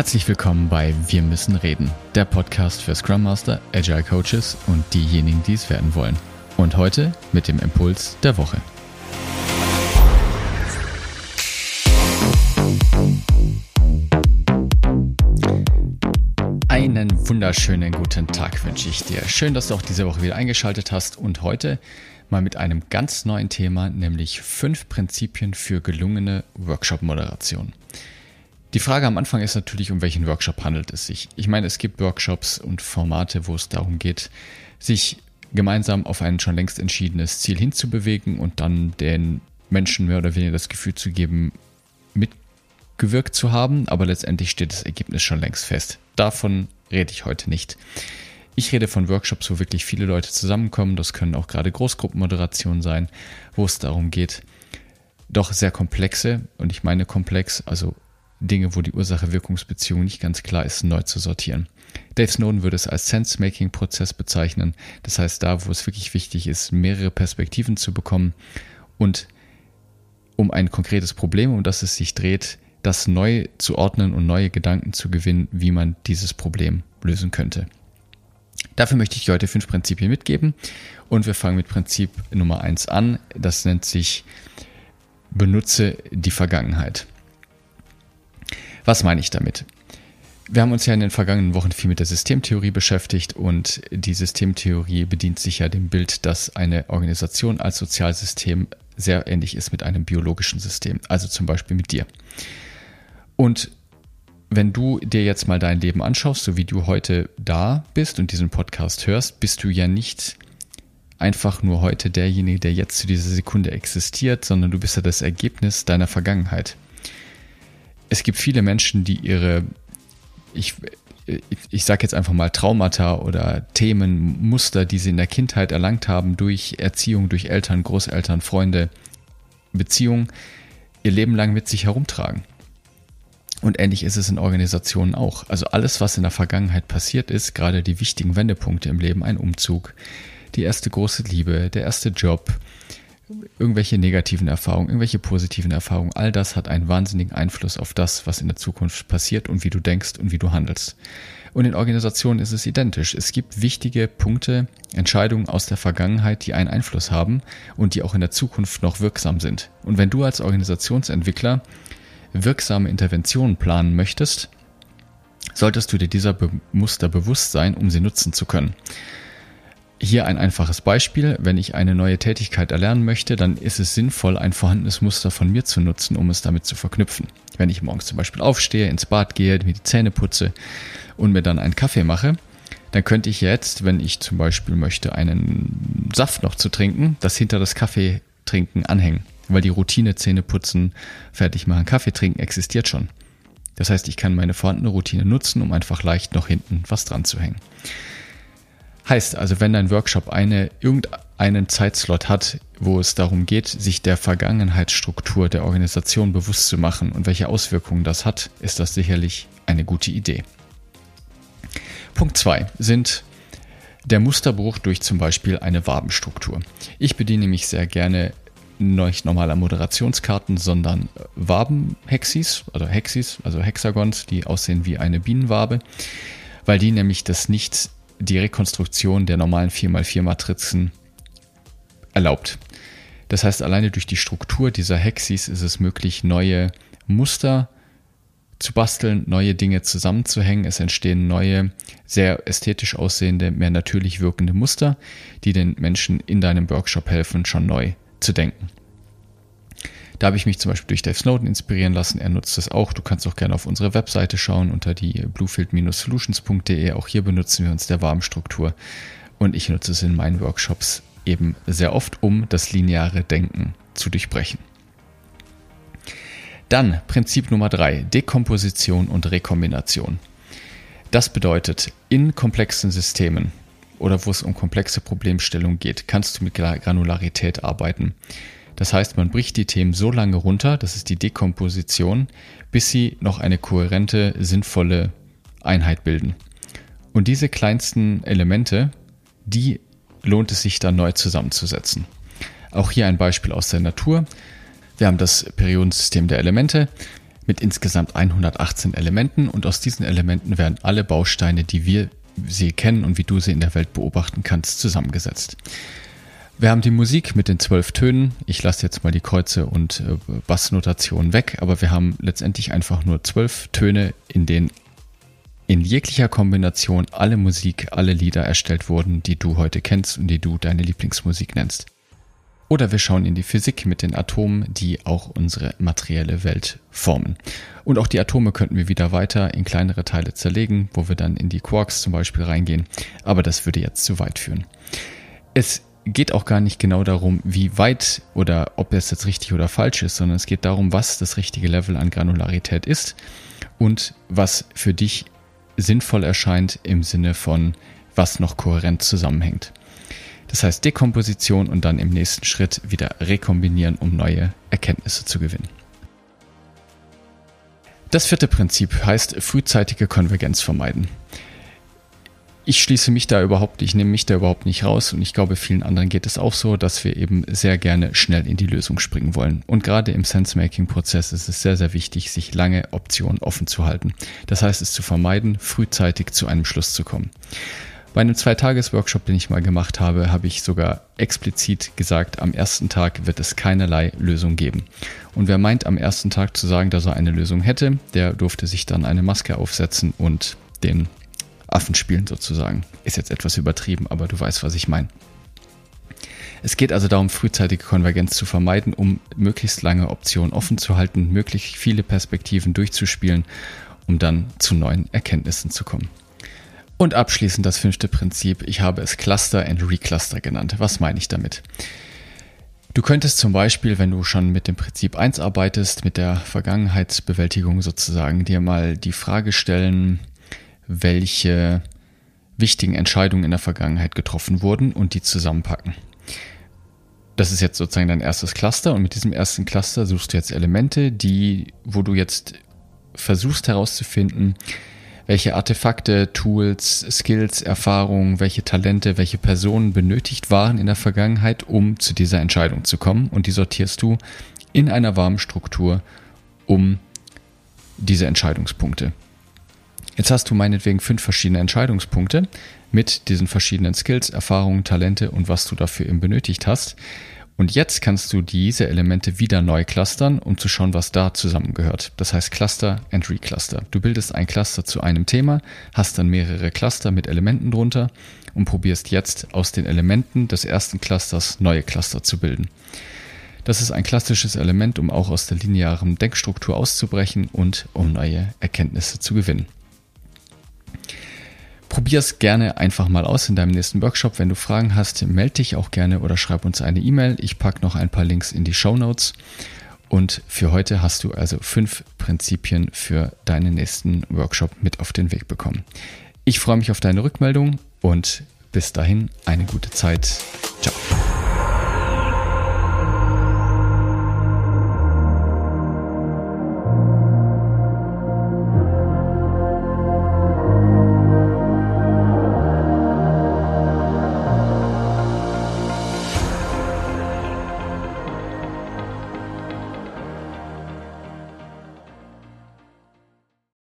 Herzlich willkommen bei Wir müssen reden, der Podcast für Scrum Master, Agile Coaches und diejenigen, die es werden wollen. Und heute mit dem Impuls der Woche. Einen wunderschönen guten Tag wünsche ich dir. Schön, dass du auch diese Woche wieder eingeschaltet hast und heute mal mit einem ganz neuen Thema, nämlich fünf Prinzipien für gelungene Workshop-Moderation. Die Frage am Anfang ist natürlich, um welchen Workshop handelt es sich. Ich meine, es gibt Workshops und Formate, wo es darum geht, sich gemeinsam auf ein schon längst entschiedenes Ziel hinzubewegen und dann den Menschen mehr oder weniger das Gefühl zu geben, mitgewirkt zu haben, aber letztendlich steht das Ergebnis schon längst fest. Davon rede ich heute nicht. Ich rede von Workshops, wo wirklich viele Leute zusammenkommen. Das können auch gerade Großgruppenmoderationen sein, wo es darum geht, doch sehr komplexe, und ich meine komplex, also Dinge, wo die Ursache-Wirkungsbeziehung nicht ganz klar ist, neu zu sortieren. Dave Snowden würde es als Sense-Making-Prozess bezeichnen. Das heißt, da, wo es wirklich wichtig ist, mehrere Perspektiven zu bekommen und um ein konkretes Problem, um das es sich dreht, das neu zu ordnen und neue Gedanken zu gewinnen, wie man dieses Problem lösen könnte. Dafür möchte ich heute fünf Prinzipien mitgeben und wir fangen mit Prinzip Nummer eins an. Das nennt sich Benutze die Vergangenheit. Was meine ich damit? Wir haben uns ja in den vergangenen Wochen viel mit der Systemtheorie beschäftigt und die Systemtheorie bedient sich ja dem Bild, dass eine Organisation als Sozialsystem sehr ähnlich ist mit einem biologischen System, also zum Beispiel mit dir. Und wenn du dir jetzt mal dein Leben anschaust, so wie du heute da bist und diesen Podcast hörst, bist du ja nicht einfach nur heute derjenige, der jetzt zu dieser Sekunde existiert, sondern du bist ja das Ergebnis deiner Vergangenheit es gibt viele Menschen, die ihre, ich, ich sage jetzt einfach mal Traumata oder Themen, Muster, die sie in der Kindheit erlangt haben durch Erziehung, durch Eltern, Großeltern, Freunde, Beziehungen, ihr Leben lang mit sich herumtragen. Und ähnlich ist es in Organisationen auch. Also alles, was in der Vergangenheit passiert ist, gerade die wichtigen Wendepunkte im Leben, ein Umzug, die erste große Liebe, der erste Job, irgendwelche negativen Erfahrungen, irgendwelche positiven Erfahrungen, all das hat einen wahnsinnigen Einfluss auf das, was in der Zukunft passiert und wie du denkst und wie du handelst. Und in Organisationen ist es identisch. Es gibt wichtige Punkte, Entscheidungen aus der Vergangenheit, die einen Einfluss haben und die auch in der Zukunft noch wirksam sind. Und wenn du als Organisationsentwickler wirksame Interventionen planen möchtest, solltest du dir dieser Muster bewusst sein, um sie nutzen zu können. Hier ein einfaches Beispiel. Wenn ich eine neue Tätigkeit erlernen möchte, dann ist es sinnvoll, ein vorhandenes Muster von mir zu nutzen, um es damit zu verknüpfen. Wenn ich morgens zum Beispiel aufstehe, ins Bad gehe, mir die Zähne putze und mir dann einen Kaffee mache, dann könnte ich jetzt, wenn ich zum Beispiel möchte, einen Saft noch zu trinken, das hinter das Kaffee trinken anhängen. Weil die Routine Zähne putzen, fertig machen, Kaffee trinken existiert schon. Das heißt, ich kann meine vorhandene Routine nutzen, um einfach leicht noch hinten was dran zu hängen. Heißt also, wenn dein Workshop eine, irgendeinen Zeitslot hat, wo es darum geht, sich der Vergangenheitsstruktur der Organisation bewusst zu machen und welche Auswirkungen das hat, ist das sicherlich eine gute Idee. Punkt zwei sind der Musterbruch durch zum Beispiel eine Wabenstruktur. Ich bediene mich sehr gerne nicht normaler Moderationskarten, sondern Wabenhexis, also Hexis, also Hexagons, die aussehen wie eine Bienenwabe, weil die nämlich das nicht die Rekonstruktion der normalen 4x4 Matrizen erlaubt. Das heißt, alleine durch die Struktur dieser Hexis ist es möglich, neue Muster zu basteln, neue Dinge zusammenzuhängen. Es entstehen neue, sehr ästhetisch aussehende, mehr natürlich wirkende Muster, die den Menschen in deinem Workshop helfen, schon neu zu denken. Da habe ich mich zum Beispiel durch Dave Snowden inspirieren lassen. Er nutzt das auch. Du kannst auch gerne auf unsere Webseite schauen unter die bluefield-solutions.de. Auch hier benutzen wir uns der Warmstruktur. Und ich nutze es in meinen Workshops eben sehr oft, um das lineare Denken zu durchbrechen. Dann Prinzip Nummer drei: Dekomposition und Rekombination. Das bedeutet, in komplexen Systemen oder wo es um komplexe Problemstellungen geht, kannst du mit Granularität arbeiten. Das heißt, man bricht die Themen so lange runter, das ist die Dekomposition, bis sie noch eine kohärente, sinnvolle Einheit bilden. Und diese kleinsten Elemente, die lohnt es sich dann neu zusammenzusetzen. Auch hier ein Beispiel aus der Natur. Wir haben das Periodensystem der Elemente. mit insgesamt 118 Elementen und aus diesen Elementen werden alle Bausteine, die wir sie kennen und wie du sie in der Welt beobachten kannst, zusammengesetzt. Wir haben die Musik mit den zwölf Tönen. Ich lasse jetzt mal die Kreuze und äh, Bassnotationen weg, aber wir haben letztendlich einfach nur zwölf Töne, in denen in jeglicher Kombination alle Musik, alle Lieder erstellt wurden, die du heute kennst und die du deine Lieblingsmusik nennst. Oder wir schauen in die Physik mit den Atomen, die auch unsere materielle Welt formen. Und auch die Atome könnten wir wieder weiter in kleinere Teile zerlegen, wo wir dann in die Quarks zum Beispiel reingehen. Aber das würde jetzt zu weit führen. Es geht auch gar nicht genau darum, wie weit oder ob es jetzt richtig oder falsch ist, sondern es geht darum, was das richtige Level an Granularität ist und was für dich sinnvoll erscheint im Sinne von, was noch kohärent zusammenhängt. Das heißt Dekomposition und dann im nächsten Schritt wieder rekombinieren, um neue Erkenntnisse zu gewinnen. Das vierte Prinzip heißt frühzeitige Konvergenz vermeiden. Ich schließe mich da überhaupt, ich nehme mich da überhaupt nicht raus und ich glaube, vielen anderen geht es auch so, dass wir eben sehr gerne schnell in die Lösung springen wollen. Und gerade im Sense-Making-Prozess ist es sehr, sehr wichtig, sich lange Optionen offen zu halten. Das heißt, es zu vermeiden, frühzeitig zu einem Schluss zu kommen. Bei einem Zweitages-Workshop, den ich mal gemacht habe, habe ich sogar explizit gesagt, am ersten Tag wird es keinerlei Lösung geben. Und wer meint, am ersten Tag zu sagen, dass er eine Lösung hätte, der durfte sich dann eine Maske aufsetzen und den Affen spielen sozusagen. Ist jetzt etwas übertrieben, aber du weißt, was ich meine. Es geht also darum, frühzeitige Konvergenz zu vermeiden, um möglichst lange Optionen offen zu halten, möglichst viele Perspektiven durchzuspielen, um dann zu neuen Erkenntnissen zu kommen. Und abschließend das fünfte Prinzip. Ich habe es Cluster and Recluster genannt. Was meine ich damit? Du könntest zum Beispiel, wenn du schon mit dem Prinzip 1 arbeitest, mit der Vergangenheitsbewältigung sozusagen, dir mal die Frage stellen, welche wichtigen Entscheidungen in der Vergangenheit getroffen wurden und die zusammenpacken. Das ist jetzt sozusagen dein erstes Cluster und mit diesem ersten Cluster suchst du jetzt Elemente, die, wo du jetzt versuchst herauszufinden, welche Artefakte, Tools, Skills, Erfahrungen, welche Talente, welche Personen benötigt waren in der Vergangenheit, um zu dieser Entscheidung zu kommen. Und die sortierst du in einer warmen Struktur um diese Entscheidungspunkte. Jetzt hast du meinetwegen fünf verschiedene Entscheidungspunkte mit diesen verschiedenen Skills, Erfahrungen, Talente und was du dafür eben benötigt hast. Und jetzt kannst du diese Elemente wieder neu clustern, um zu schauen, was da zusammengehört. Das heißt Cluster and Recluster. Du bildest ein Cluster zu einem Thema, hast dann mehrere Cluster mit Elementen drunter und probierst jetzt aus den Elementen des ersten Clusters neue Cluster zu bilden. Das ist ein klassisches Element, um auch aus der linearen Denkstruktur auszubrechen und um neue Erkenntnisse zu gewinnen. Probier es gerne einfach mal aus in deinem nächsten Workshop. Wenn du Fragen hast, melde dich auch gerne oder schreib uns eine E-Mail. Ich packe noch ein paar Links in die Show Notes. Und für heute hast du also fünf Prinzipien für deinen nächsten Workshop mit auf den Weg bekommen. Ich freue mich auf deine Rückmeldung und bis dahin eine gute Zeit. Ciao.